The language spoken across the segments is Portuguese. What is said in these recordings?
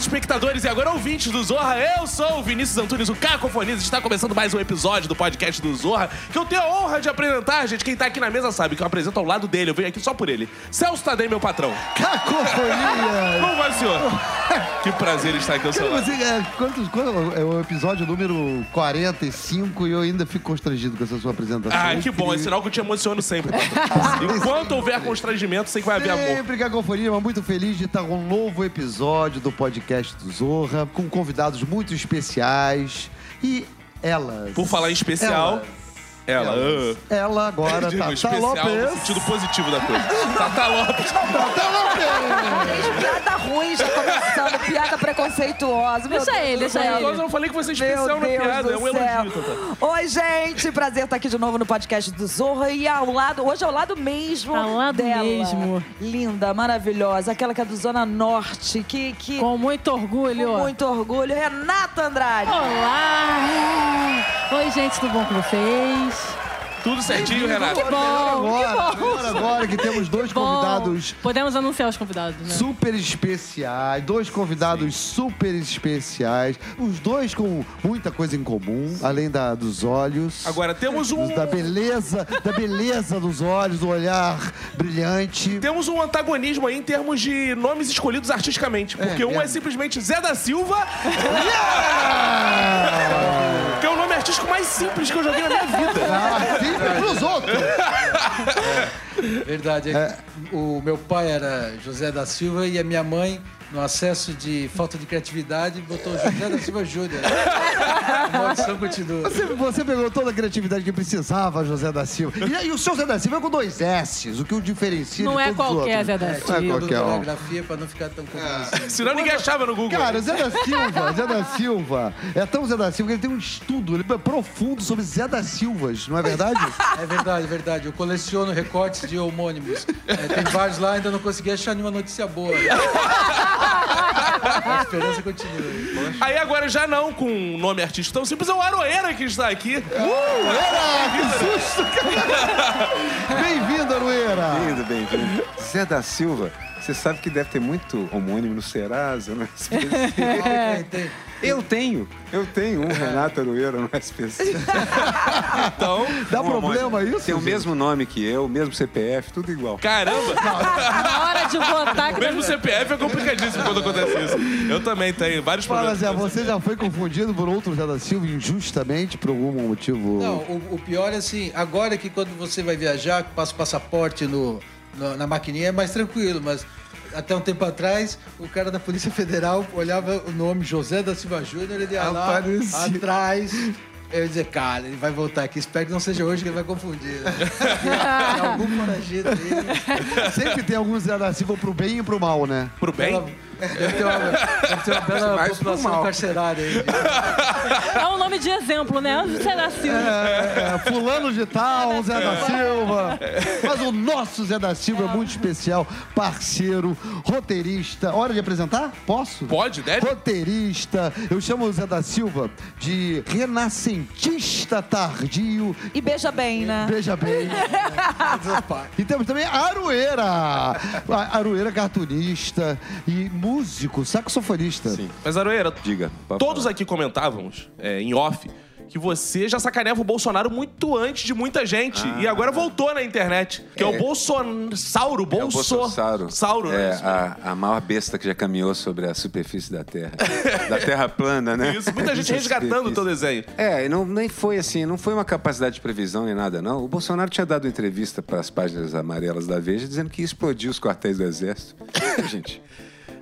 espectadores e agora ouvintes do Zorra, eu sou o Vinícius Antunes, o Cacofonias. Está começando mais um episódio do podcast do Zorra, que eu tenho a honra de apresentar, gente. Quem tá aqui na mesa sabe que eu apresento ao lado dele, eu venho aqui só por ele. Celso Tadei, meu patrão. Cacofonia! Como vai, senhor? que prazer estar aqui ao seu lado. Você, é, quantos, quando, é o episódio número 45 e eu ainda fico constrangido com essa sua apresentação. Ah, que bom, é sinal que eu te emociono sempre. patrão. Enquanto houver constrangimento, sei que vai haver amor. Sempre Cacofonia, mas muito feliz de estar com um novo episódio do podcast do Zorra, com convidados muito especiais e elas. Por falar em especial, ela. Elas. Ah. Ela agora, Eu digo Tata especial no Lopes. sentido positivo da coisa. Tata Lopes. Tata Lopes! Piada ruim já começando, piada preconceituosa. Meu Deixa Deus ele, deixa ele. Eu não falei que você é especial Meu na Deus piada, do é um céu. elogio, Tata. Oi, gente, prazer estar aqui de novo no podcast do Zorra e ao lado, hoje é ao lado mesmo Ao lado dela. mesmo. Linda, maravilhosa, aquela que é do Zona Norte, que, que Com muito orgulho. com muito orgulho, Renata Andrade. Olá! Oi, gente, tudo bom com vocês? Tudo certinho, Renato? Que bom, Agora, que bom. agora, que temos dois Bom, convidados Podemos anunciar os convidados, né? super especiais, dois convidados super especiais, os dois com muita coisa em comum, além da, dos olhos. Agora, temos um... Da beleza, da beleza dos olhos, do olhar brilhante. Temos um antagonismo aí em termos de nomes escolhidos artisticamente. Porque um é é. simplesmente Zé da Silva, que é o nome artístico mais simples que eu vi na minha vida. Ah, sempre pros outros. Verdade. é O meu pai era José da Silva e a minha mãe, no acesso de falta de criatividade, botou José da Silva Júnior. A maldição continua. Você, você pegou toda a criatividade que precisava, José da Silva. E, e o seu Zé da Silva é com dois S's, o que o diferencia Não de é todos os qualquer outros. Zé da Não é Silva. qualquer um. grafia para não ficar tão confuso. Senão ninguém achava no Google. Cara, o Zé da Silva, Zé da Silva, é tão Zé da Silva que ele tem um estudo ele é profundo sobre Zé da Silvas, não é verdade? É verdade, é verdade. Eu coleciono recortes de homônimos. É, tem vários lá, ainda não consegui achar nenhuma notícia boa. A esperança continua. Aí agora já não com um nome artístico tão simples, é o Aroeira que está aqui. Era, que susto, cara! Bem-vindo, Arueira! Bem-vindo, bem-vindo. Zé da Silva, você sabe que deve ter muito homônimo no Serasa, no SPC. Eu tenho, eu tenho um Renato Aroeira no SPC. Então, Dá Um problema homônimo. isso? Tem o gente? mesmo nome que eu, o mesmo CPF, tudo igual. caramba, Na hora de votar... que mesmo CPF é complicadíssimo quando acontece isso. Eu também tenho vários Fala, problemas. Zé, você já foi confundido por outro Zé da Silva injustamente por algum motivo? Não, o, o pior é assim, agora que quando você vai viajar, passa o passaporte no- na maquininha, é mais tranquilo, mas até um tempo atrás, o cara da Polícia Federal olhava o nome José da Silva Júnior, ele ia lá Aparecia. atrás. Eu ia dizer, cara, ele vai voltar aqui, espero que não seja hoje que ele vai confundir. né? Algum foragido aí. Sempre tem algum Zé da Silva pro bem e pro mal, né? Pro bem? Ela- Deve ter uma, deve ter uma bela Mais população carcerária aí. É um nome de exemplo, né? Zé da Silva. É, é, fulano de tal, Zé da Silva. Mas o nosso Zé da Silva é muito especial, parceiro, roteirista. Hora de apresentar? Posso? Pode, deve? Roteirista. Eu chamo o Zé da Silva de renascentista tardio. E beija bem, né? Veja bem. E temos também a Arueira. A Arueira cartunista e músico, saxofonista. Sim. Mas, Aroeira, Diga. todos falar. aqui comentávamos, é, em off, que você já sacaneava o Bolsonaro muito antes de muita gente. E agora voltou na internet. Que é, o Bolsonaro. É o Bolso... Bolsonaro. Sauro, né? É, a, a maior besta que já caminhou sobre a superfície da Terra. da Terra plana, né? Isso, muita gente resgatando o teu desenho. É, e não, nem foi assim, não foi uma capacidade de previsão nem nada, não. O Bolsonaro tinha dado entrevista para as páginas amarelas da Veja dizendo que ia explodir os quartéis do Exército. Gente,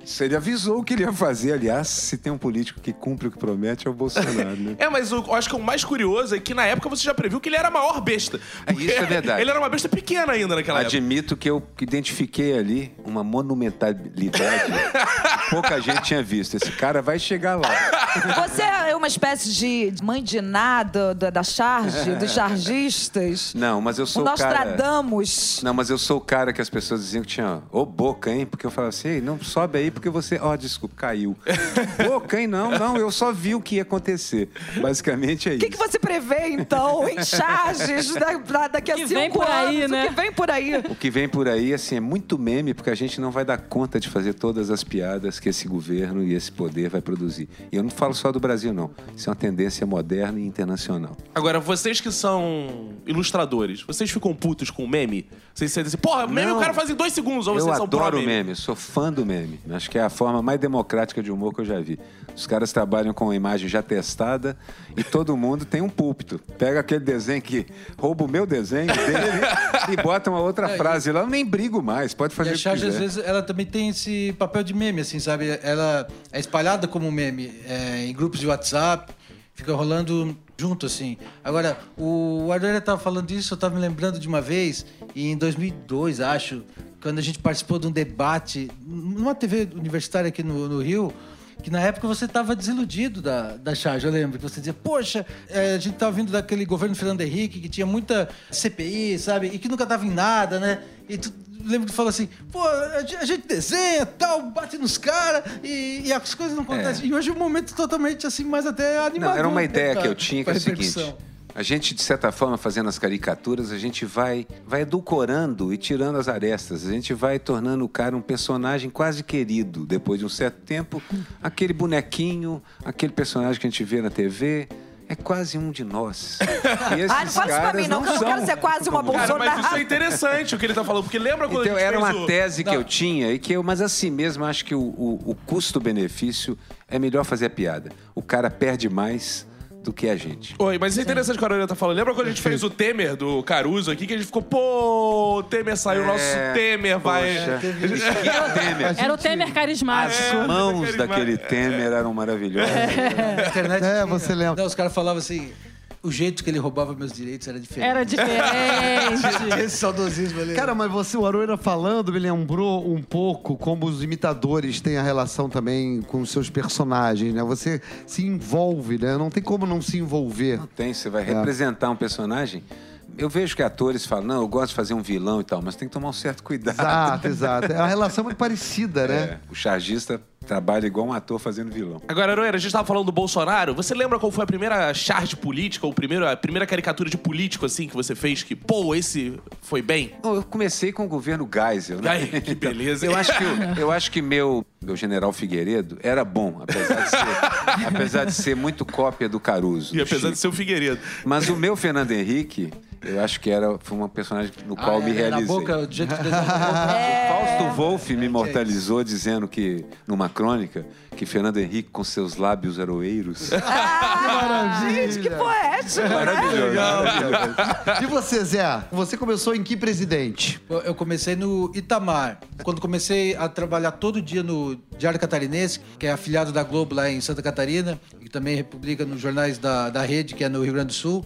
se ele avisou o que ele ia fazer, aliás, se tem um político que cumpre o que promete, é o Bolsonaro, né? É, mas eu acho que o mais curioso é que na época você já previu que ele era a maior besta. É, isso é verdade. Ele era uma besta pequena ainda naquela época. Admito que eu identifiquei ali uma monumentalidade que pouca gente tinha visto. Esse cara vai chegar lá. Você, uma espécie de mãe de nada da, da charge, dos chargistas? Não, mas eu O sou o cara... Nostradamus? Não, mas eu sou o cara que as pessoas diziam que tinha ô boca, hein? Porque eu falava assim, "Ei, não sobe aí porque você. Ó, desculpa, caiu. boca, hein? Não, não, eu só vi o que ia acontecer. Basicamente é O isso. que, que você prevê, então, em charges da, da- daqui a que cinco vem por aí, anos? né? O que vem por aí? O que vem por aí, assim, é muito meme, porque a gente não vai dar conta de fazer todas as piadas que esse governo e esse poder vai produzir. E eu não falo só do Brasil, não. Isso é uma tendência moderna e internacional. Agora, vocês que são ilustradores, vocês ficam putos com meme? Vocês sentem assim, porra, meme Não. o cara faz em dois segundos, ou Eu vocês são adoro pró-meme? meme, sou fã do meme. Acho que é a forma mais democrática de humor que eu já vi. Os caras trabalham com a imagem já testada e todo mundo tem um púlpito. Pega aquele desenho que rouba o meu desenho dele e bota uma outra frase lá. Eu nem brigo mais, pode E fazer a o que charge, às quiser. vezes, ela também tem esse papel de meme, assim, sabe? Ela é espalhada como meme é, em grupos de WhatsApp, fica rolando junto, assim. Agora, o Ardoeira estava falando disso, eu estava me lembrando de uma vez, em 2002, acho, quando a gente participou de um debate numa TV universitária aqui no, no Rio, que na época você estava desiludido da, da charge, eu lembro, que você dizia, poxa, é, a gente estava vindo daquele governo Fernando Henrique, que tinha muita CPI, sabe, e que nunca dava em nada, né? E tu lembro que tu falou assim, pô, a gente- desenha, tal, bate nos caras e, e as coisas não acontecem. E hoje é um momento totalmente assim, mais até animador. Não, era uma né, ideia que eu tinha, que é o seguinte. A gente, de certa forma, fazendo as caricaturas, a gente vai, vai edulcorando e tirando as arestas. A gente vai tornando o cara um personagem quase querido. Depois de um certo tempo, aquele bonequinho, aquele personagem que a gente vê na TV, é quase um de nós. E esses Ah, não fala isso pra mim, não, que eu não quero ser quase uma. Cara, mas isso é Bolsonaro. interessante o que ele tá falando, porque lembra quando Então, a gente era uma o... tese que Não. eu tinha, e que eu, mas assim mesmo, acho que o, o- o custo-benefício é melhor fazer a piada. O cara perde mais do que a gente. Oi, mas isso é interessante o que a Aurélio tá falando. Lembra quando a gente fez o Temer do Caruso aqui, que a gente ficou, pô, o Temer saiu, o nosso É, Temer vai... Poxa, que Temer. Era o Temer As carismático. mãos carismático. daquele Temer eram maravilhosas. Na internet É, tinha- você lembra. Não, os caras falavam assim, o jeito que ele roubava meus direitos era diferente. Era diferente. Esse saudosismo ali. Cara, mas você, o Aroeira falando, me lembrou um pouco como os imitadores têm a relação também com os seus personagens, né? Você se envolve, né? Não tem como não se envolver. Tem, você vai representar um personagem. Eu vejo que atores falam, não, eu gosto de fazer um vilão e tal, mas tem que tomar um certo cuidado. Exato, exato. É uma relação muito parecida, né? É, o chargista trabalha igual um ator fazendo vilão. Agora, Aroeira, a gente tava falando do Bolsonaro. Você lembra qual foi a primeira charge política, ou primeiro, a primeira caricatura de político, assim, que você fez? Que, pô, esse foi bem? Não, eu comecei com o governo Geisel, né? Ai, que beleza. Eu acho que, eu acho que meu, meu general Figueiredo era bom, apesar de ser, apesar de ser muito cópia do Caruso. E apesar Chico. de ser o Figueiredo. Mas o meu Fernando Henrique, eu acho que era, foi uma personagem no Ah, qual eu me é, na realizei. boca, que boca. O Fausto Wolff me imortalizou dizendo que, numa crônica, que Fernando Henrique, com seus lábios aroeiros. Ah, gente, que poético, né? Maravilhoso. E você, Zé? Você começou em que presidente? Eu comecei no Itamar. Quando comecei a trabalhar todo dia no Diário Catarinense, que é afiliado da Globo lá em Santa Catarina, e também publica nos jornais da, da rede, que é no Rio Grande do Sul.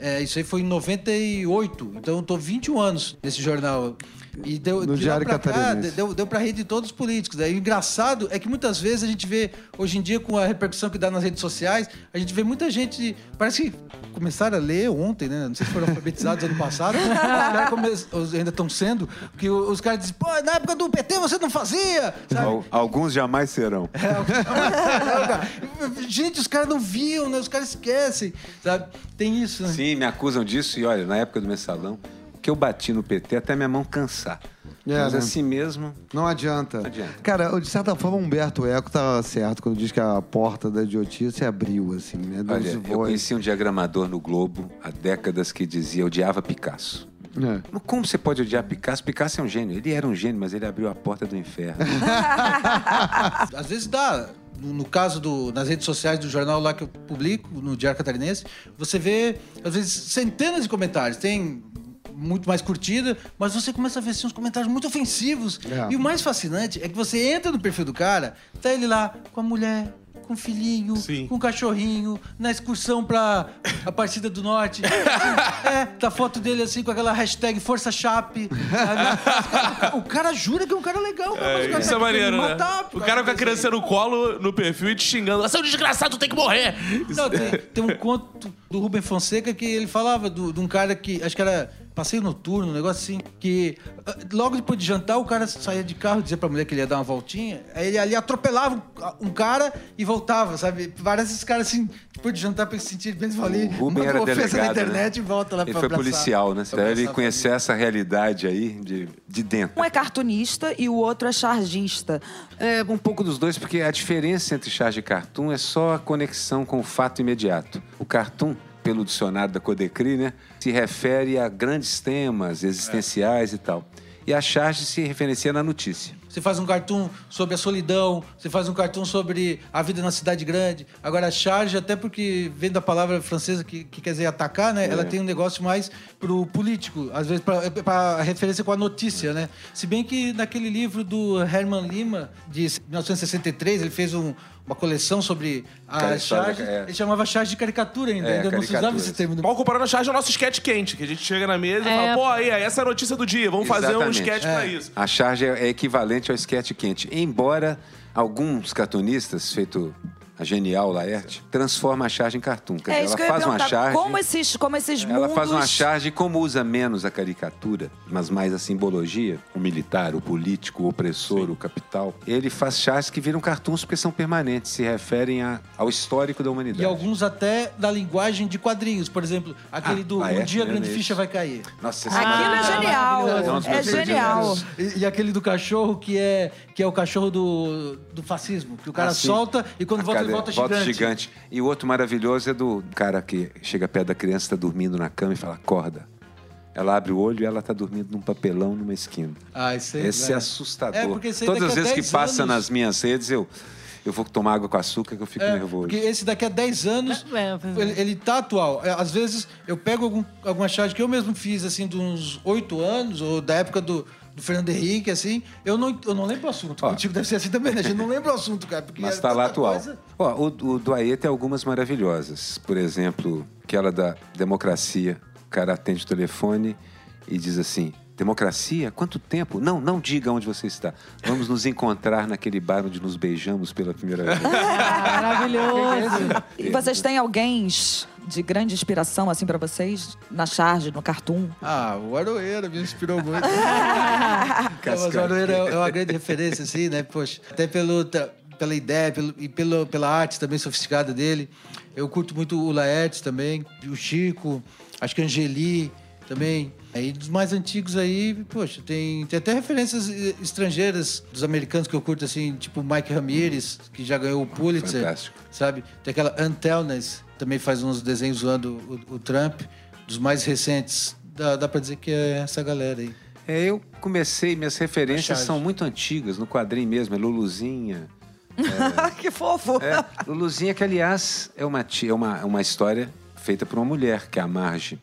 É, isso aí foi em 98, então eu tô 21 anos nesse jornal. E deu, No de lá Diário pra cá, Catarinense. deu, deu pra rede de todos os políticos. Aí, o engraçado é que muitas vezes a gente vê, hoje em dia, com a repercussão que dá nas redes sociais, a gente vê muita gente. Parece que começaram a ler ontem, né? Não sei se foram alfabetizados ano passado. Os ainda estão sendo, porque o- os caras dizem, pô, na época do PT você não fazia! Sabe? Al- Alguns jamais serão. gente, os caras não viam, né? Os caras esquecem, sabe? Tem isso, né? Sim, me acusam disso e olha, na época do mensalão, que eu bati no PT até minha mão cansar. É, Mas né? assim mesmo, Não adianta. adianta. Cara, de certa forma, Humberto Eco tá certo quando diz que a porta da idiotia se abriu, assim, né? Olha, eu voz. conheci um diagramador no Globo há décadas que dizia odiava Picasso. É. Mas como você pode odiar Picasso? Picasso é um gênio. Ele era um gênio, mas ele abriu a porta do inferno. Às vezes dá. No, no caso do, nas redes sociais do jornal lá que eu publico, no Diário Catarinense, você vê, às vezes, centenas de comentários. Tem muito mais curtida, mas você começa a ver assim, uns comentários muito ofensivos. É. E o mais fascinante é que você entra no perfil do cara, tá ele lá com a mulher, com filhinho, Sim. com cachorrinho, na excursão pra Aparecida do Norte. Assim, é, tá foto dele assim com aquela hashtag Força Chape. o cara jura que é um cara legal. cara, cara Isso é maneiro, né? matar, O cara com a criança no colo, no perfil, e te xingando. Você é um desgraçado, tu tem que morrer. Não, tem, tem um conto do Rubem Fonseca que ele falava de um cara que, acho que era passeio noturno, um negócio assim, que ah, logo depois de jantar o cara saía de carro, dizia pra mulher que ele ia dar uma voltinha, aí ele ali atropelava um, um cara e voltava, sabe? Vários desses caras assim, depois de jantar pra se sentir bem, eles ali, O Rubem manda era uma ofensa delegado, na internet né? e volta lá Ele pra foi abraçar. policial, né? Você Pra deve abraçar a conhecer essa realidade aí de, de dentro. Um é cartunista e o outro é chargista. É um pouco dos dois, porque a diferença entre charge e cartoon é só a conexão com o fato imediato. O cartoon, pelo dicionário da Codecri, né, se refere a grandes temas existenciais e tal. E a charge se referencia na notícia. Você faz um cartoon sobre a solidão, você faz um cartoon sobre a vida na cidade grande. Agora, a charge, até porque vem da palavra francesa que, que quer dizer atacar, né? Ela tem um negócio mais pro político, às vezes pra, pra referência com a notícia, né? Se bem que naquele livro do Herman Lima, de 1963, ele fez um- uma coleção sobre a charge. é. Ele chamava charge de caricatura ainda, É, ainda não se usava esse termo. Mal comparando a charge é o nosso sketch quente, que a gente chega na mesa e É. fala, pô, aí, aí, essa é a notícia do dia, vamos fazer um Exatamente. sketch pra isso. A charge é é equivalente ao sketch quente. Embora alguns cartunistas, feito a genial Laerte, transforma a charge em cartoon. Quer É dizer, ela faz uma charge... Como esses, como esses Ela mundos... faz uma charge como usa menos a caricatura, mas mais a simbologia, o militar, o político, o opressor, o capital. Ele faz charges que viram cartoons porque são permanentes, se referem a- ao histórico da humanidade. E alguns até da linguagem de quadrinhos. Por exemplo, aquele Ah, do Um Laerte Dia a Grande isso. Ficha Vai Cair. Nossa, esse Aquilo é maravilhoso. genial. É um É meus genial. E, e aquele do cachorro que é, que é o cachorro do, do fascismo, que o cara Ah, sim. solta e quando A volta cadeira- volta gigante. E o outro maravilhoso é do cara que chega perto da criança, está dormindo na cama e fala, acorda. Ela abre o olho e ela está dormindo num papelão numa esquina. Ah, isso aí, Esse é velho. assustador. É, Todas as vezes que 10 passa anos- nas minhas redes, eu, eu vou tomar água com açúcar que eu fico É, nervoso. porque esse daqui a 10 anos, É, é. ele, ele tá atual. É, Às vezes eu pego algum, alguma charge que eu mesmo fiz, assim, de uns 8 anos, ou da época do, do Fernando Henrique, assim, eu não, eu não lembro o assunto. Ó. Contigo deve ser assim também, né? A gente não lembra o assunto, cara. Porque Mas é está lá atual. coisa. Ó, o, o do Aê tem algumas maravilhosas. Por exemplo, aquela da democracia. O cara atende o telefone e diz assim: Democracia? Quanto tempo? Não, não diga onde você está. Vamos nos encontrar naquele bar onde nos beijamos pela primeira vez. Ah, maravilhoso. E vocês têm alguém de grande inspiração, assim, pra vocês? Na charge, no cartoon? Ah, o Aroeira me inspirou muito. Mas o Aroeira é uma grande referência, assim, né? Poxa, até pelo, pela ideia pelo, e pelo, pela arte também sofisticada dele. Eu curto muito o Laertes também, o Chico, acho que a Angeli também. Aí dos mais antigos aí, poxa, tem, tem até referências eh, estrangeiras dos americanos que eu curto, assim, tipo Mike Ramirez, que já ganhou o Pulitzer. Fantástico. Sabe? Tem aquela Antelnes, também faz uns desenhos zoando o, o Trump. Dos mais recentes, dá, dá pra dizer que é essa galera aí. É, eu comecei, minhas referências são muito antigas, no quadrinho mesmo, é Luluzinha. que fofo! É, Luluzinha, que aliás é uma, tia- é uma, uma história feita por uma mulher, que é a Marge.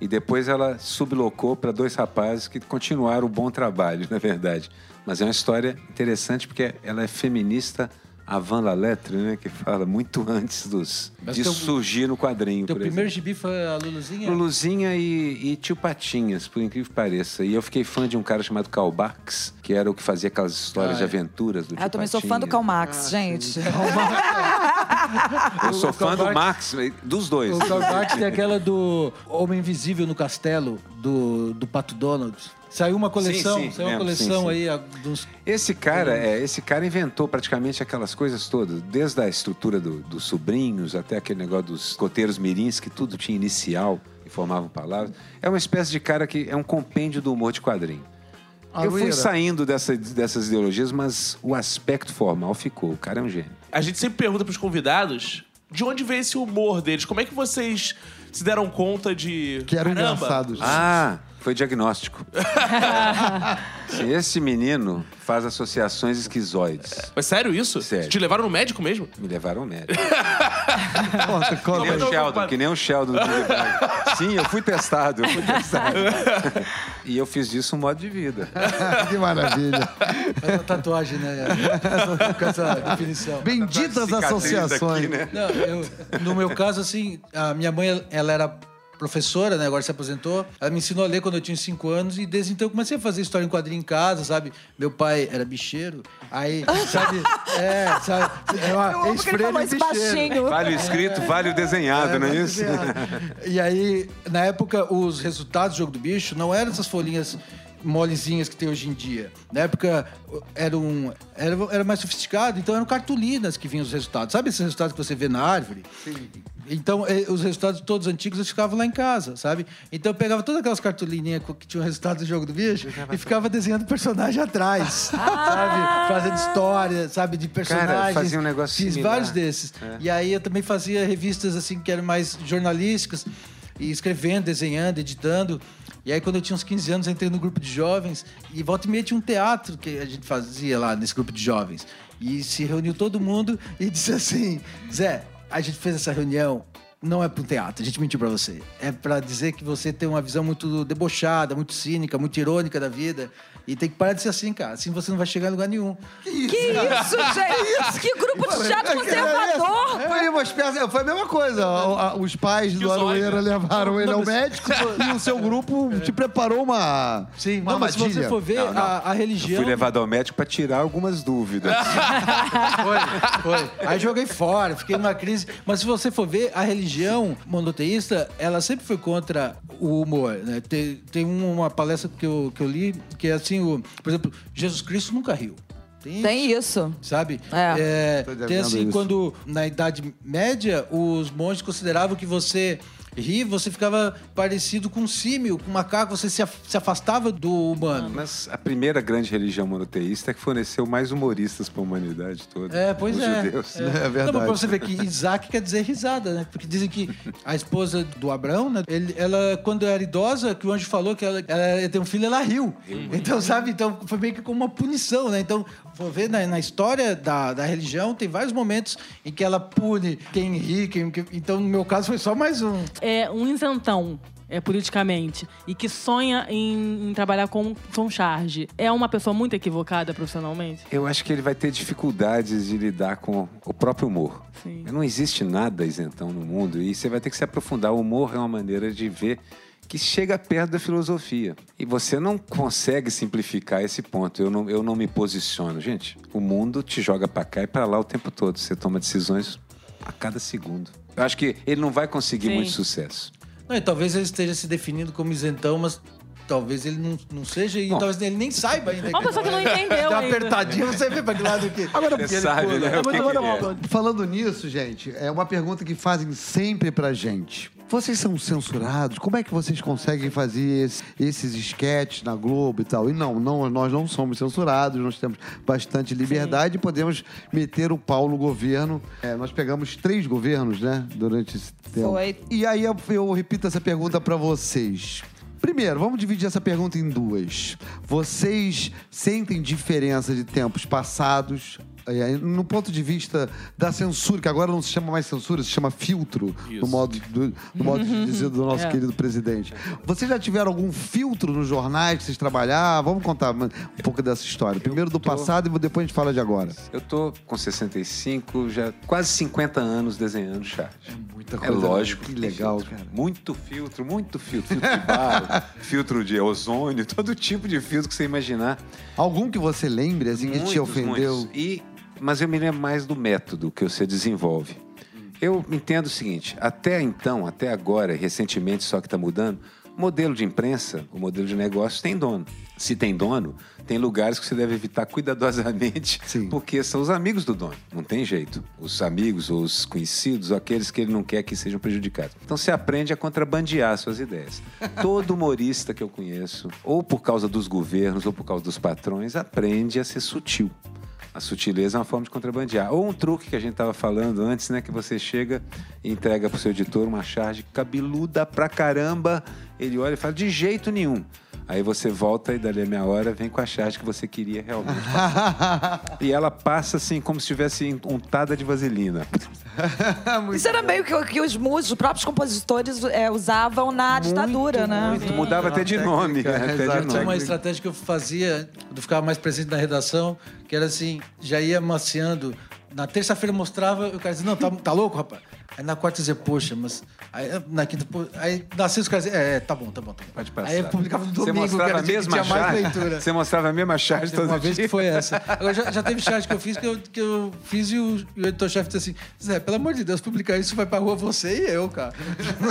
E depois ela sublocou para dois rapazes que continuaram o bom trabalho, na verdade. Mas é uma história interessante porque ela é feminista avant la lettre, né? Que fala muito antes dos, Mas de teu- surgir no quadrinho, Teu por primeiro exemplo. gibi foi a Luluzinha? Luluzinha e, e Tio Patinhas, por incrível que pareça. E eu fiquei fã de um cara chamado Karl Barks, que era o que fazia aquelas histórias Ah, de é. aventuras do Ah, Tio eu também sou fã do. Karl Marx, gente. Eu sou fã do Max, dos dois. O Karl Barks tem aquela do Homem Invisível no Castelo, do, do Pato Donald. Saiu uma coleção, Sim, sim, saiu uma sim, coleção sim. aí a- dos... Esse cara, é, esse cara inventou praticamente aquelas coisas todas, desde a estrutura do- dos sobrinhos até aquele negócio dos coteiros mirins, que tudo tinha inicial e formavam palavras. É uma espécie de cara que é um compêndio do humor de quadrinho. Eu fui saindo dessa- dessas ideologias, mas o aspecto formal ficou. O cara é um gênio. A gente sempre pergunta pros convidados de onde vem esse humor deles. Como é que vocês se deram conta de. Que eram Caramba, engraçados. Ah, foi diagnóstico. Sim, Esse menino faz associações esquizoides. Mas sério isso? Sério. Te levaram no médico mesmo? Me levaram ao médico. Conta, Que nem o Sheldon, que nem o Sheldon do Big Bang. Sim, eu fui testado, eu fui testado. E eu fiz disso um modo de vida. que maravilha. Faz uma tatuagem, né? Com essa definição. Benditas Cicatriz associações. aqui, né? Não, eu- no meu caso, assim, a minha mãe, ela era professora, né? Agora se aposentou. Ela me ensinou a ler quando eu tinha cinco anos e desde então eu comecei a fazer história em quadrinho em casa, sabe? Meu pai era bicheiro, aí, sabe? É, sabe? É uma Eu amo que ele ex-freira falou e isso bicheiro. baixinho. Vale o escrito, vale o desenhado, não é isso? desenhar. E aí, na época, os resultados do jogo do bicho não eram essas folhinhas molezinhas que tem hoje em dia. Na época era, um, era, era mais sofisticado, então eram cartolinas que vinham os resultados. Sabe esses resultados que você vê na árvore? Sim. Então, eh, os resultados todos antigos eu ficava lá em casa, sabe? Então eu pegava todas aquelas cartolininhas que tinham resultado do jogo do bicho e ficava desenhando personagem atrás, sabe? Fazendo história, sabe? De personagens. fazia um negócio Fiz similar. vários desses. E aí eu também fazia revistas assim que eram mais jornalísticas, e escrevendo, desenhando, editando. E aí, quando eu tinha uns 15 anos, entrei no grupo de jovens e volta e meia tinha um teatro que a gente fazia lá nesse grupo de jovens. E se reuniu todo mundo e disse assim: Zé, a gente fez essa reunião. Não é para um teatro, a gente mentiu para você. É para dizer que você tem uma visão muito debochada, muito cínica, muito irônica da vida. E tem que parar de ser assim, cara. Assim você não vai chegar em lugar nenhum. Que isso, gente? Que grupo de teatro conservador! Foi uma espécie, foi a mesma coisa. O- a- Os pais do Aroeira né? levaram ele ao médico e o seu grupo te preparou uma, Sim, uma não, mas se você for ver, Não, não. A, a Eu religião. fui levado ao médico para tirar algumas dúvidas. Foi, foi. Aí joguei fora, fiquei numa crise. Mas se você for ver, a religião monoteísta, ela sempre foi contra o humor. Né? Tem, tem uma palestra que eu, que eu li que é assim: o, por exemplo, Jesus Cristo nunca riu. Tem, Tem isso. Sabe? É. É, tem assim, isso. quando na Idade Média, os monges consideravam que você rir, você ficava parecido com um símio, com um macaco, você se, af- se afastava do humano. Mas a primeira grande religião monoteísta é que forneceu mais humoristas para a humanidade toda. É, pois os é. judeus. É, É verdade. Não, mas pra você ver que Isaac quer dizer risada, né? Porque dizem que a esposa do Abraão, né? ele- ela, quando era idosa, que o anjo falou que ela, ela ia ter um filho, ela riu. Então, sabe? Então, foi meio que como uma punição, né? Então, for ver na, na história da, da religião, tem vários momentos em que ela pune quem ri, quem... quem- Então, no meu caso, foi só mais um. É um isentão. É, politicamente, e que sonha em, em trabalhar com Tom Charge, é uma pessoa muito equivocada profissionalmente? Eu acho que ele vai ter dificuldades de lidar com o próprio humor. Sim. Não existe nada isentão no mundo e você vai ter que se aprofundar. O humor é uma maneira de ver que chega perto da filosofia. E você não consegue simplificar esse ponto. Eu não, eu não me posiciono. Gente, o mundo te joga pra cá e pra lá o tempo todo. Você toma decisões a cada segundo. Eu acho que ele não vai conseguir Sim. muito sucesso. Não, e talvez ele esteja se definindo como isentão, mas talvez ele não, não seja e Bom. talvez ele nem saiba ainda. Uma pessoa que não entendeu Dá uma apertadinha, você vê pra que lado que... Agora, Você sabe, né? Que que ele é. falando nisso, gente, é uma pergunta que fazem sempre pra gente. Vocês são censurados? Como é que vocês conseguem fazer esse- esses esquetes na Globo e tal? E não, não, nós não somos censurados, nós temos bastante liberdade e podemos meter o pau no governo. É, nós pegamos três governos, né, durante esse tempo. Foi. E aí eu, eu repito essa pergunta pra vocês. Primeiro, vamos dividir essa pergunta em duas. Vocês sentem diferença de tempos passados no ponto de vista da censura, que agora não se chama mais censura, se chama filtro, no modo, do- no modo de dizer do nosso É. querido presidente. Vocês já tiveram algum filtro nos jornais que vocês trabalharam? Vamos contar um pouco dessa história. Primeiro do passado e depois a gente fala de agora. Eu tô com 65, já quase 50 anos desenhando charge. Muita É lógico. Que legal, filtro. cara. Muito filtro, muito filtro. Filtro de barro, filtro de ozônio, todo tipo de filtro que você imaginar. Algum que você lembre, assim, que te Muitos, ofendeu? muitos. E, mas eu me lembro mais do método que você desenvolve. Eu entendo o seguinte: até então, até agora, recentemente só que está mudando, modelo de imprensa, o modelo de negócio tem dono. Se tem dono, tem lugares que você deve evitar cuidadosamente, Sim. porque são os amigos do dono. Não tem jeito. Os amigos, os conhecidos, ou aqueles que ele não quer que sejam prejudicados. Então você aprende a contrabandear suas ideias. Todo humorista que eu conheço, ou por causa dos governos, ou por causa dos patrões, aprende a ser sutil. A sutileza é uma forma de contrabandear. Ou um truque que a gente estava falando antes, né? Que você chega e entrega pro seu editor uma charge cabeluda pra caramba. Ele olha e fala, de jeito nenhum. Aí você volta e dali a meia hora vem com a charge que você queria realmente. e ela passa assim, como se estivesse untada de vaselina. Isso era meio que, que os músicos, os próprios compositores é, usavam na ditadura, né? Muito, mudava até de nome. né? Até de. Tinha uma nome. estratégia que eu fazia, quando ficava mais presente na redação, que era assim, já ia maciando. Na terça-feira mostrava, o cara dizia, não, tá, tá louco, rapaz? Aí na quarta dizia, poxa, mas. Aí na quinta, pô, aí na sexta o cara dizia, é, é, tá bom, tá bom, tá bom. Pode passar. Aí eu publicava no Você domingo, que mostrava era a mesma tinha mais charge. leitura. Você mostrava a mesma charge todo uma vez dia. que foi essa. Agora, já, já teve charge que eu fiz que eu, que eu fiz e o, o editor-chefe disse assim: Zé, pelo amor de Deus, publicar isso vai pra rua você e eu, cara.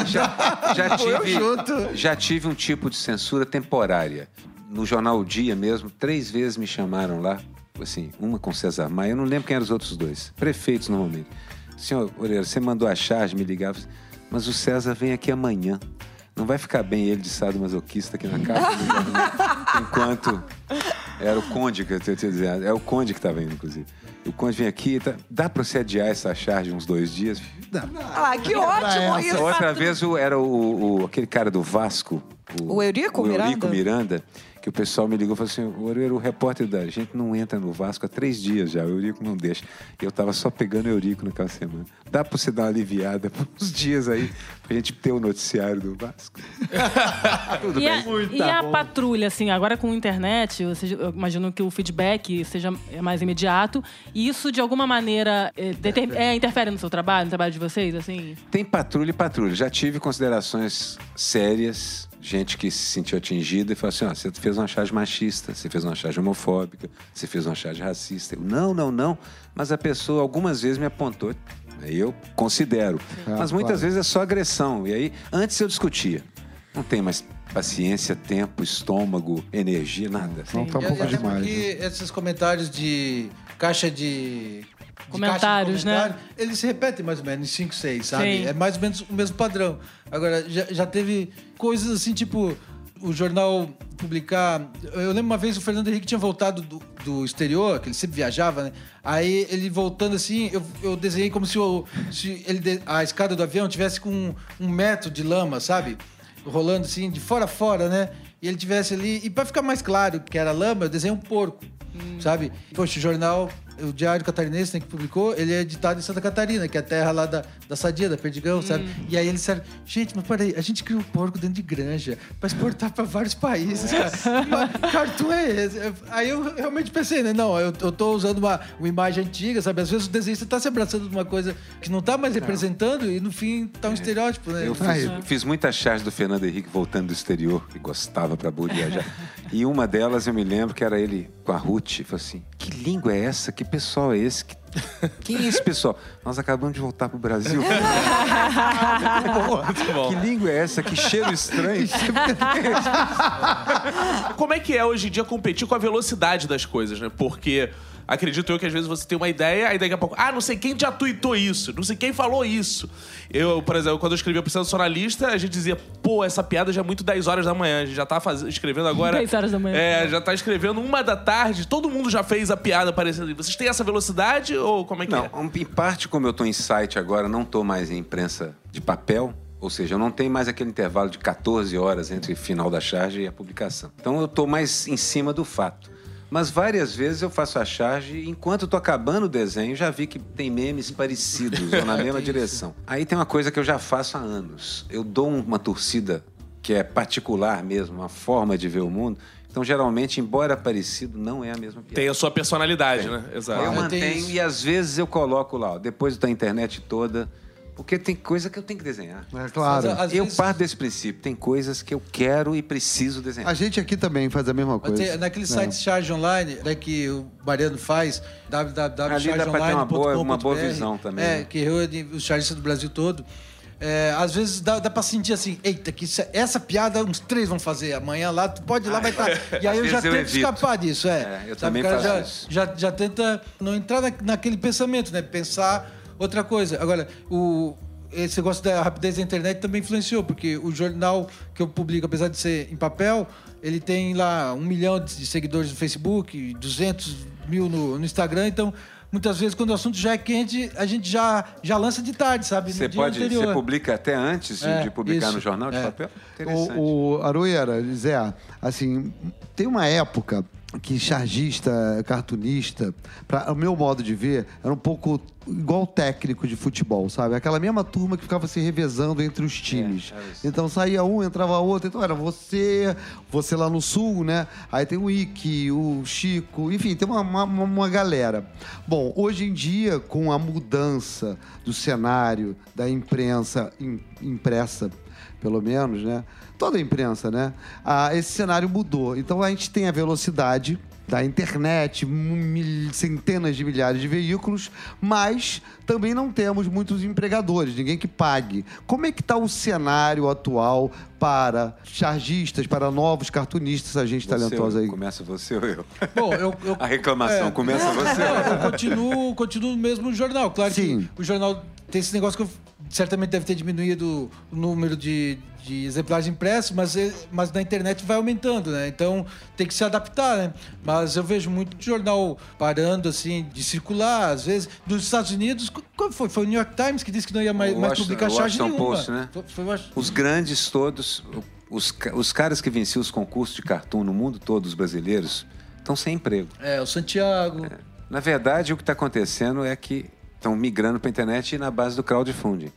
Já, já tive, já tive um tipo de censura temporária. No jornal O Dia mesmo, três vezes me chamaram lá, assim, uma com César Maia, eu não lembro quem eram os outros dois, prefeitos normalmente. Senhor Moreira, você mandou a charge, me ligava, mas o César vem aqui amanhã. Não vai ficar bem ele de sadomasoquista aqui na casa enquanto era o Conde que eu tinha dizendo, é o Conde que estava indo, inclusive. O Conde vem aqui, tá, dá para você adiar essa charge uns dois dias? Dá. Ah, que ótimo essa. isso! Outra vez o- era o, o- aquele cara do Vasco. O Eurico o Eurico Miranda? Que o pessoal me ligou e falou assim: o Eurico, o repórter da gente não entra no Vasco há três dias já, o Eurico não deixa. E eu tava só pegando o Eurico naquela semana. Dá pra você dar uma aliviada por uns dias aí, pra gente ter o noticiário do Vasco? Tudo E a, bem. e a patrulha, assim, agora com a internet, seja, eu imagino que o feedback seja mais imediato. E isso, de alguma maneira, é, deter- é, interfere no seu trabalho, no trabalho de vocês, assim? Tem patrulha e patrulha. Já tive considerações sérias, gente que se sentiu atingida e falou assim: ó, você fez uma charge machista, você fez uma charge homofóbica, você fez uma charge racista. Eu, não, não, não. Mas a pessoa algumas vezes me apontou. Aí eu considero. Mas muitas claro. vezes é só agressão. E aí, antes eu discutia. Não tem mais paciência, tempo, estômago, energia, nada. Não, tá um pouco e até demais. porque né? esses comentários de caixa de. De Comentários, né? comentário, Eles se repetem mais ou menos em 5, 6, sabe? Sim. É mais ou menos o mesmo padrão. Agora, já, já teve coisas assim, tipo, o jornal publicar. Eu lembro uma vez o Fernando Henrique tinha voltado do, do exterior, que ele sempre viajava, né? Aí ele voltando assim, eu, eu desenhei como se, o, se ele a escada do avião tivesse com um, um metro de lama, sabe? Rolando assim, de fora a fora, né? E ele tivesse ali. E para ficar mais claro que era lama, eu desenhei um porco, sabe? Poxa, o jornal. O Diário Catarinense, né, que publicou, ele é editado em Santa Catarina, que é a terra lá da, da Sadia, da Perdigão, sabe? E aí eles disseram, gente, mas peraí, a gente criou um porco dentro de granja pra exportar pra vários países, cara. Cartoon é esse? Aí eu realmente pensei, né? Não, eu, eu tô usando uma, uma imagem antiga, sabe? Às vezes o desenhista tá se abraçando de uma coisa que não tá mais representando e no fim tá um estereótipo, né? Eu fiz, fiz muita charge do Fernando Henrique voltando do exterior, que gostava pra burro viajar. e uma delas eu me lembro que era ele com a Ruth, falou assim: que língua é essa? Que pessoal é esse? Que- Quem é esse pessoal? Nós acabamos de voltar pro Brasil. Bom. que língua é essa? Que cheiro estranho. Como é que é hoje em dia competir com a velocidade das coisas, né? Porque acredito eu que às vezes você tem uma ideia, aí daqui a pouco, ah, não sei quem já tweetou isso, não sei quem falou isso. Eu, por exemplo, quando eu escrevia pro Sensacionalista, a gente dizia, pô, essa piada já é muito 10 horas da manhã, a gente já tá faz... escrevendo agora. 10 horas da manhã. É, já tá escrevendo uma da tarde, todo mundo já fez a piada parecendo. Vocês têm essa velocidade ou como é que Não, é? um- em parte, como eu estou em site agora, não estou mais em imprensa de papel, ou seja, eu não tenho mais aquele intervalo de 14 horas entre o final da charge e a publicação. Então eu estou mais em cima do fato. Mas várias vezes eu faço a charge e enquanto estou acabando o desenho, já vi que tem memes parecidos ou na mesma direção. Aí tem uma coisa que eu já faço há anos. Eu dou uma torcida que é particular mesmo, uma forma de ver o mundo. Então, geralmente, embora parecido, não é a mesma piada. Tem a sua personalidade, Tem. né? Exato. Eu mantenho e às vezes eu coloco lá, ó, depois da internet toda, porque tem coisa que eu tenho que desenhar. É claro. Mas, eu vezes- parto desse princípio, tem coisas que eu quero e preciso desenhar. A gente aqui também faz a mesma coisa. tem- naquele É. site Charge Online, né, que o Mariano faz, Ali dá pra ter uma boa- uma boa visão também, É, né? que reúne os chargistas do Brasil todo. É, às vezes dá, dá pra sentir assim, eita, que isso- essa piada uns três vão fazer. Amanhã lá, tu pode ir lá, vai estar. E aí eu já eu tento escapar disso, é. É, eu Sabe, também cara já, isso. Já, já tenta não entrar na, naquele pensamento, né? Pensar outra coisa. Agora, o, esse negócio da rapidez da internet também influenciou, porque o jornal que eu publico, apesar de ser em papel, ele tem lá um milhão de seguidores no Facebook, 200 mil no, no Instagram, então muitas vezes, quando o assunto já é quente, a gente já, já lança de tarde, sabe? No Você dia pode, anterior. você publica até antes de, É, de publicar isso. no jornal de É. papel? Interessante. O, o Aroeira, Zé, assim, tem uma época que chargista, cartunista, para o meu modo de ver, era um pouco igual técnico de futebol, sabe? Aquela mesma turma que ficava se revezando entre os times. era isso. então saía um, entrava outro. Então era você, você lá no sul, né? Aí tem o Ike, o Chico, enfim, tem uma, uma, uma galera. Bom, hoje em dia, com a mudança do cenário da imprensa im- impressa, pelo menos, né? Toda a imprensa, né? Ah, esse cenário mudou. Então a gente tem a velocidade da internet, mil- centenas de milhares de veículos, mas também não temos muitos empregadores, ninguém que pague. Como é que está o cenário atual para chargistas, para novos cartunistas, a gente talentosa aí? Começa você ou eu? Bom, eu, eu, A reclamação É. começa você eu? eu continuo, continuo no mesmo jornal. Claro Sim. que o jornal tem esse negócio que eu- certamente deve ter diminuído o número de, de exemplares impressos, mas, é- mas na internet vai aumentando, né? Então tem que se adaptar, né? Mas eu vejo muito jornal parando, assim, de circular, às vezes. Dos Estados Unidos, qual foi? Foi o New York Times que disse que não ia mais, mais publicar charge Washington nenhuma. Post, né? Foi, foi Os grandes todos, os, os caras que venciam os concursos de cartoon no mundo todo, os brasileiros, estão sem emprego. É, o Santiago. Na verdade, o que está acontecendo é que estão migrando para a internet na base do crowdfunding.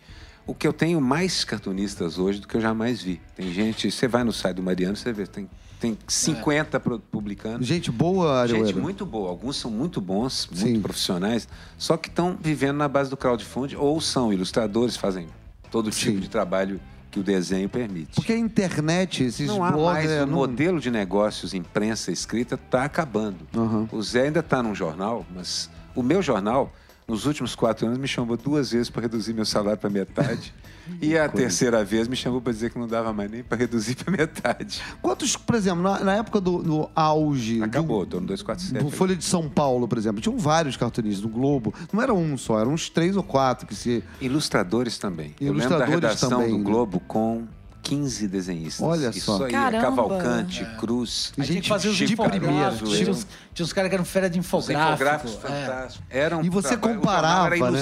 O que eu tenho mais cartunistas hoje do que eu jamais vi. Tem gente, você vai no site do Mariano, você vê, tem, tem 50 pro- publicando. Gente boa, Aroeira. Gente muito boa. Alguns são muito bons, muito Sim. profissionais, só que estão vivendo na base do crowdfunding ou são ilustradores, fazem todo tipo Sim. de trabalho que o desenho permite. Porque a internet, esses Não há blogs... mais é, o não- modelo de negócios imprensa escrita está acabando. Aham. O Zé ainda está num jornal, mas o meu jornal, nos últimos quatro anos, me chamou duas vezes para reduzir meu salário para metade. e a terceira vez me chamou para dizer que não dava mais nem para reduzir para metade. Quantos, por exemplo, na, na época do no auge... Acabou, estou no 247. Do Folha de São Paulo, por exemplo, tinham vários cartunistas do Globo. Não era um só, eram uns três ou quatro que se. Ilustradores também. eu lembro Ilustradores da redação também, do? Globo com 15 desenhistas. Olha Isso só. aí, Caramba. Cavalcante, Cruz. A gente Gente fazia os de primeira. Tinha uns, tinha uns caras que eram fera de Os infográfico. infográficos é. fantásticos. Eram E você trabalho- o comparava, jornal Era né?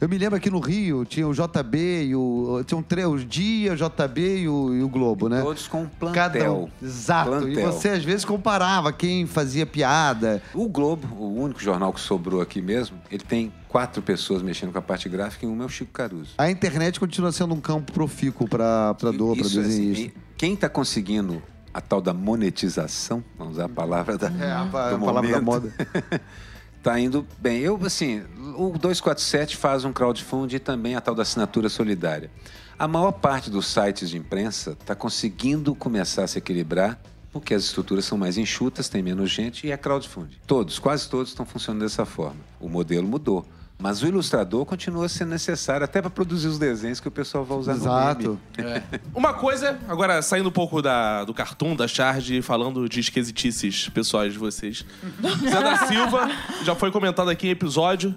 Eu me lembro aqui no Rio, tinha o JB e o. Tinham três, o Dia, o JB e o, e o Globo, né? Todos com um plantel. Cada um. Exato. E Plantel. você às vezes comparava quem fazia piada. O Globo, o único jornal que sobrou aqui mesmo, ele tem quatro pessoas mexendo com a parte gráfica e uma é o Chico Caruso. A internet continua sendo um campo profícuo para dor, para Isso, assim, desenhista. e quem está conseguindo a tal da monetização, vamos usar a palavra da, É, a, do a palavra da momento, moda. tá indo bem. Eu, assim, o 247 faz um crowdfunding e também a tal da assinatura solidária. A maior parte dos sites de imprensa está conseguindo começar a se equilibrar porque as estruturas são mais enxutas, tem menos gente e é crowdfunding. Todos, quase todos estão funcionando dessa forma. O modelo mudou. Mas o ilustrador continua sendo necessário até para produzir os desenhos que o pessoal vai usar no Exato. meme. Uma coisa, agora saindo um pouco da, do cartoon, da charge, falando de esquisitices pessoais de vocês. Zé da Silva, já foi comentado aqui em episódio.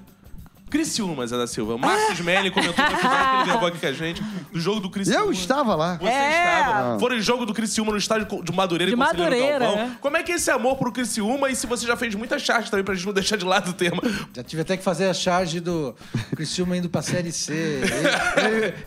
Criciúma, Zé da Silva. Marcos Melli comentou no que ele gravou aqui com a gente, do jogo do Criciúma. Eu estava lá. Você estava. Foram em jogo do Criciúma no estádio de Madureira De e Madureira, Galvão. é. Como é que é esse amor pro Criciúma e se você já fez muita charge também pra gente não deixar de lado o tema? Já tive até que fazer a charge do Criciúma indo pra Série C.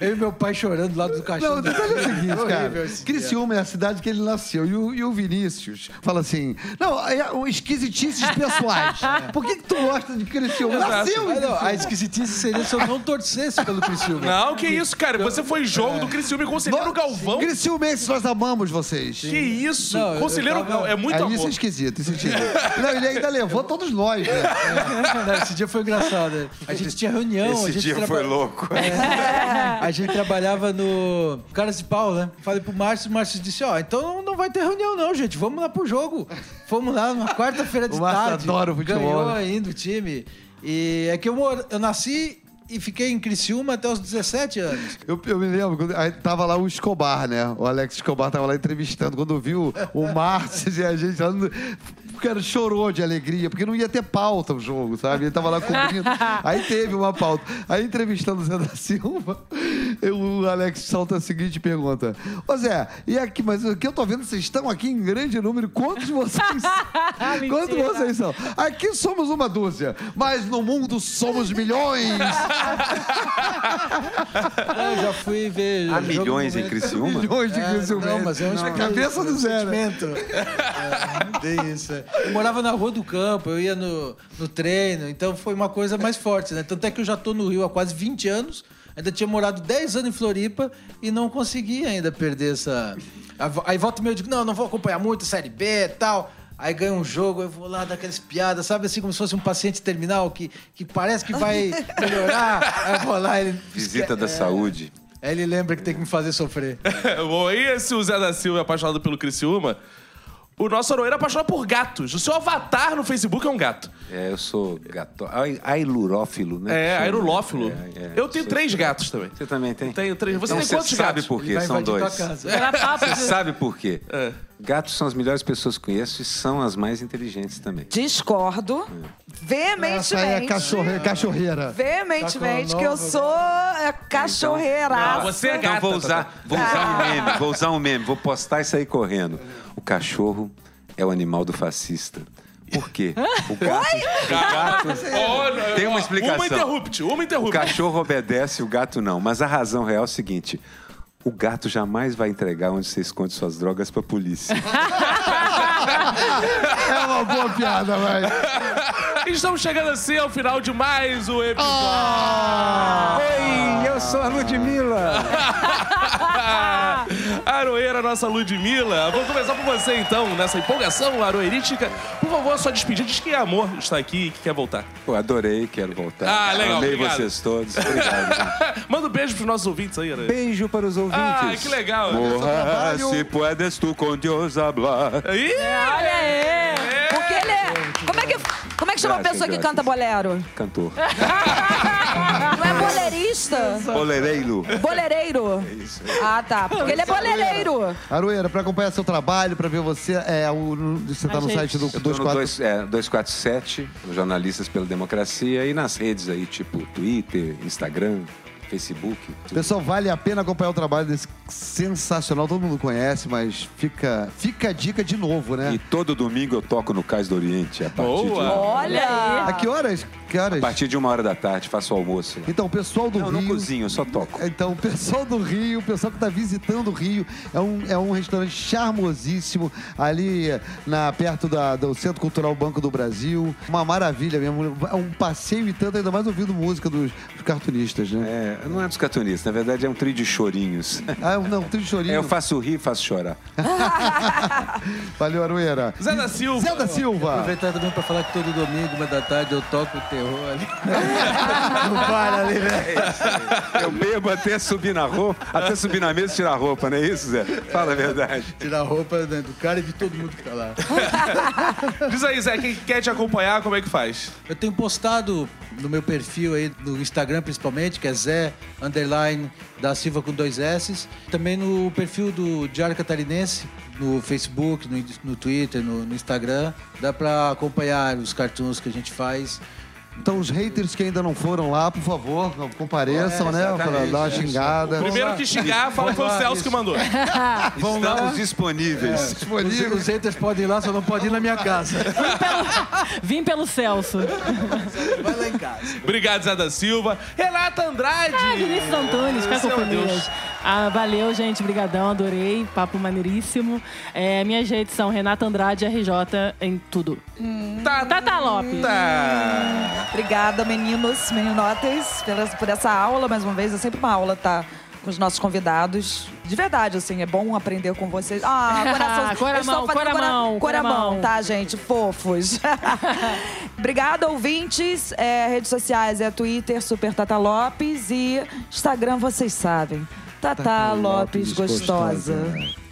Eu, e meu pai chorando lá do caixão. Não, o detalhe é o seguinte, Horrível cara. Criciúma é a cidade que ele nasceu. E o, e o Vinícius fala assim: Não, é um esquisitices pessoais. Por que, que tu gosta de Criciúma? Exato. Nasceu Ah, em não, esquisitice seria se eu não torcesse pelo Criciúma. Não, que isso, cara. Você foi jogo do Criciúma e Conselheiro Galvão. Criciúmenses, nós amamos vocês. Que isso? Não, eu- Conselheiro tava- é muito Aí amor. isso é esquisito, isso é esquisito. Não, ele ainda levou todos nós, né? Não, esse dia foi engraçado. né? A gente tinha reunião. a Esse gente dia traba- foi louco. A gente trabalhava no Caras de Pau, né? Falei pro Márcio, o Márcio disse, ó, então não, não vai ter reunião não, gente, vamos lá pro jogo. Fomos lá numa quarta-feira de O Márcio tarde. adora o futebol, Ganhou né? ainda o time. E é que eu, moro- eu nasci e fiquei em Criciúma até os 17 anos. Eu, eu me lembro, quando, aí tava lá o Escobar, né? O Alex Escobar tava lá entrevistando. Quando viu o Márcio e a gente lá, o cara chorou de alegria, porque não ia ter pauta o jogo, sabe? Ele tava lá cobrindo. Aí teve uma pauta. Aí entrevistando o Zé da Silva, o Alex solta a seguinte pergunta. Ô Zé, e aqui, mas aqui eu tô vendo, vocês estão aqui em grande número. Quantos vocês Quantos vocês são? Aqui somos uma dúzia, mas no mundo somos milhões. Eu já fui ver. Há milhões em. Criciúma? milhões de É, Criciúmenses. não, mas é um Na cabeça do Zé, né? sentimento. É, não tem isso. Eu morava na rua do campo, eu ia no, no treino, então foi uma coisa mais forte, né? Tanto é que eu já tô no Rio há quase 20 anos, ainda tinha morado 10 anos em Floripa e não consegui ainda perder essa. Aí volta meia eu digo, não, não vou acompanhar muito Série B e tal. Aí ganha um jogo, eu vou lá dar aquelas piadas, sabe assim, como se fosse um paciente terminal que, que parece que vai melhorar. Aí eu vou lá ele. Visita da É. saúde. Aí ele lembra que tem que me fazer sofrer. Bom, e esse o Zé da Silva é apaixonado pelo Criciúma? O nosso Aroeira é apaixonado por gatos. O seu avatar no Facebook é um gato. É, eu sou gato. ai- Ailurófilo, né? É, Chama. aerolófilo. É, é, eu tenho sou- três gatos também. Você também tem? Tenho três. Você Então tem quantos sabe gatos? por quê? vai São invadir dois. tua casa. Era papo Você de... sabe por quê? É. Gatos são as melhores pessoas que conheço e são as mais inteligentes também. Discordo veementemente. Essa aí é cachorre- cachorreira. Veementemente Tá que eu nova- sou é, cachorreiraça. Não, você é Então gata. vou usar, vou usar um meme, vou usar um meme, vou postar e sair correndo. O cachorro é o animal do fascista. Por quê? O gato, o Tem uma explicação. Uma interrupt, uma O interrupt. cachorro obedece, o gato não. Mas a razão real é o seguinte: o gato jamais vai entregar onde você esconde suas drogas pra polícia. É uma boa piada, vai. Estamos chegando assim ao final de mais um episódio. Oi, eu sou a Ludmilla. Aroeira, nossa Ludmilla. Vou começar por você então, nessa empolgação aroeirística. Por favor, sua despedida. Diz que é amor está aqui e que quer voltar. Pô, adorei, quero voltar. Ah, legal, Amei obrigado. vocês todos. Obrigado. Manda um beijo pros nossos ouvintes aí, Aroeira. Beijo para os ouvintes. Ah, que legal. Morra, se puedes tu com Deus hablar. Aí, Olha aí! Porque ele é. Como é que, como é que chama a Graças, pessoa que graças. canta bolero? Cantor. É boleirista? Bolereiro. Boleireiro? Isso. Ah, tá. Porque ele é boleireiro. Aroeira, pra acompanhar seu trabalho, pra ver você, é, o, você tá A no gente. site do Eu tô no 24... dois- é, 247, Jornalistas pela Democracia, e nas redes aí, tipo Twitter, Instagram, Facebook. tudo. Pessoal, vale a pena acompanhar o trabalho desse sensacional, todo mundo conhece, mas fica, fica a dica de novo, né? E todo domingo eu toco no Cais do Oriente, a partir, de, Boa. Olha! A que horas? Que horas? a partir de uma hora da tarde, faço o almoço lá. Então, o pessoal do Não, não Rio... cozinho, eu só toco. Então, o pessoal do Rio, o pessoal que está visitando o Rio, é um, é um restaurante charmosíssimo, ali na, perto da- do Centro Cultural Banco do Brasil. Uma maravilha mesmo. É um passeio e tanto, ainda mais ouvindo música dos, dos cartunistas, né? É, não é dos cartunistas, na verdade é um trio de chorinhos. Ah, não, tem de chorinho. É, eu faço rir e faço chorar. Valeu, Aroeira. Zé da Silva. Zé da Silva. Aproveitar também pra falar que todo domingo, uma da tarde, eu toco o terror ali. no bar ali, né? Eu bebo até subir na roupa, até subir na mesa e tirar a roupa, não é isso, Zé? Fala a verdade. Tirar a roupa né, do cara e de todo mundo que tá lá. Diz aí, Zé, quem quer te acompanhar, como é que faz? Eu tenho postado no meu perfil aí, no Instagram principalmente, que é Zé Underline da Silva com dois S. Também no perfil do Diário Catarinense, no Facebook, no, no Twitter, no, no Instagram. Dá pra acompanhar os cartoons que a gente faz. Então, os haters que ainda não foram lá, por favor, compareçam, É, né? Pra dar uma é, xingada. Primeiro que xingar, fala que foi o lá, Celso que mandou. Estamos disponíveis. Os, os haters podem ir lá, só não podem ir na minha casa. Vim pelo Celso. Vai lá em casa. Obrigado, Zé da Silva. Renata Andrade. Ah, Vinícius Antunes, Meu cacofonias. Deus. Ah, valeu, gente. Brigadão, adorei. Papo maneiríssimo. É, minhas redes são Renata Andrade RJ em tudo. Tá, Tata Lopes. tá. Obrigada, meninos, meninotes, pela- por essa aula. Mais uma vez, é sempre uma aula estar com os nossos convidados. De verdade, assim, é bom aprender com vocês. Ah, coração. Coramão, eles estão fazendo coramão, cora- coramão, coramão. tá, gente? Fofos. Obrigada, ouvintes. É, redes sociais é Twitter, Super Tata Lopes e Instagram, vocês sabem. Tata, Lopes, gostosa.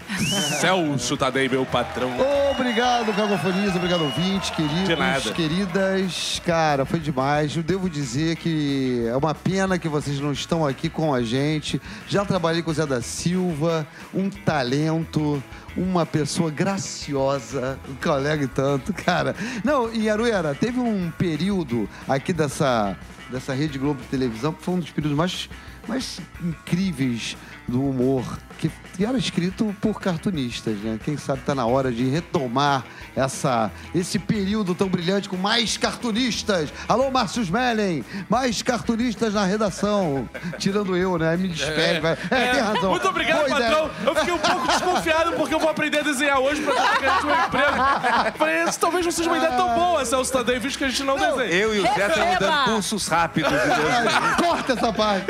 Celso Tadei, meu patrão. Obrigado, Cagofonias, obrigado, ouvintes, queridos, De nada. queridas. Cara, foi demais. Eu devo dizer que é uma pena que vocês não estão aqui com a gente. Já trabalhei com o Zé da Silva, um talento, uma pessoa graciosa, um colega e tanto, cara. Não, e Aruera, teve um período aqui dessa, dessa Rede Globo de televisão que foi um dos períodos mais, mais incríveis do humor, que, era escrito por cartunistas, né? Quem sabe tá na hora de retomar essa, esse período tão brilhante com mais cartunistas. Alô, Márcio Smelling, mais cartunistas na redação. Tirando eu, né? Me despede. vai. É, tem razão. Muito obrigado, Pois é. patrão. Eu fiquei um pouco desconfiado porque eu vou aprender a desenhar hoje pra tentar garantir meu emprego. Falei, isso talvez não seja uma ideia tão boa, Celso Tadei, visto que a gente não, desenha. Eu e o Zé estamos dando cursos rápidos. Corta essa parte.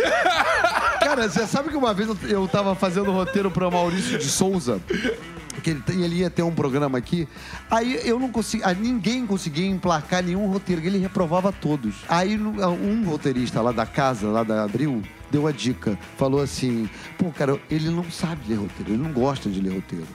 Cara, você sabe que uma vez eu, eu tava fazendo roteiro pra Maurício de Souza. Que ele, ele ia ter um programa aqui. Aí eu não consegui. Ninguém conseguia emplacar nenhum roteiro, ele reprovava todos. Aí um roteirista lá da casa, lá da Abril, deu a dica. Falou assim: pô, cara, ele não sabe ler roteiro, ele não gosta de ler roteiro.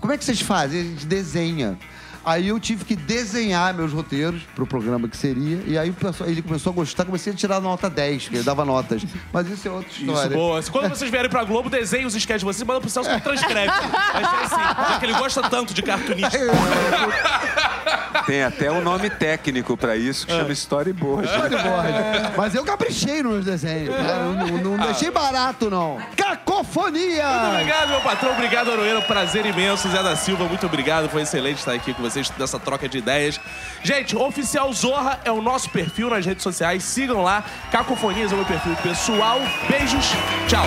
Como é que vocês fazem? A gente desenha. Aí eu tive que desenhar meus roteiros pro programa que seria. E aí ele começou a gostar, comecei a tirar nota 10, porque ele dava notas. Mas isso é outra Isso, história. boa. Quando vocês vierem pra Globo, desenhem os sketches de vocês, manda pro Celso que transcreve. Vai ser assim, já que ele gosta tanto de cartunista. Tem até um nome técnico pra isso que chama storyboard. Storyboard. Mas eu caprichei nos desenhos. cara. Eu Não, não deixei barato, não. Cacofonia! Obrigado, meu patrão. Obrigado, Aroeira. Prazer imenso. Zé da Silva, muito obrigado. Foi excelente estar aqui com vocês nessa troca de ideias. Gente, Oficial Zorra é o nosso perfil nas redes sociais. Sigam lá. Cacofonias é o meu perfil pessoal. Beijos. Tchau.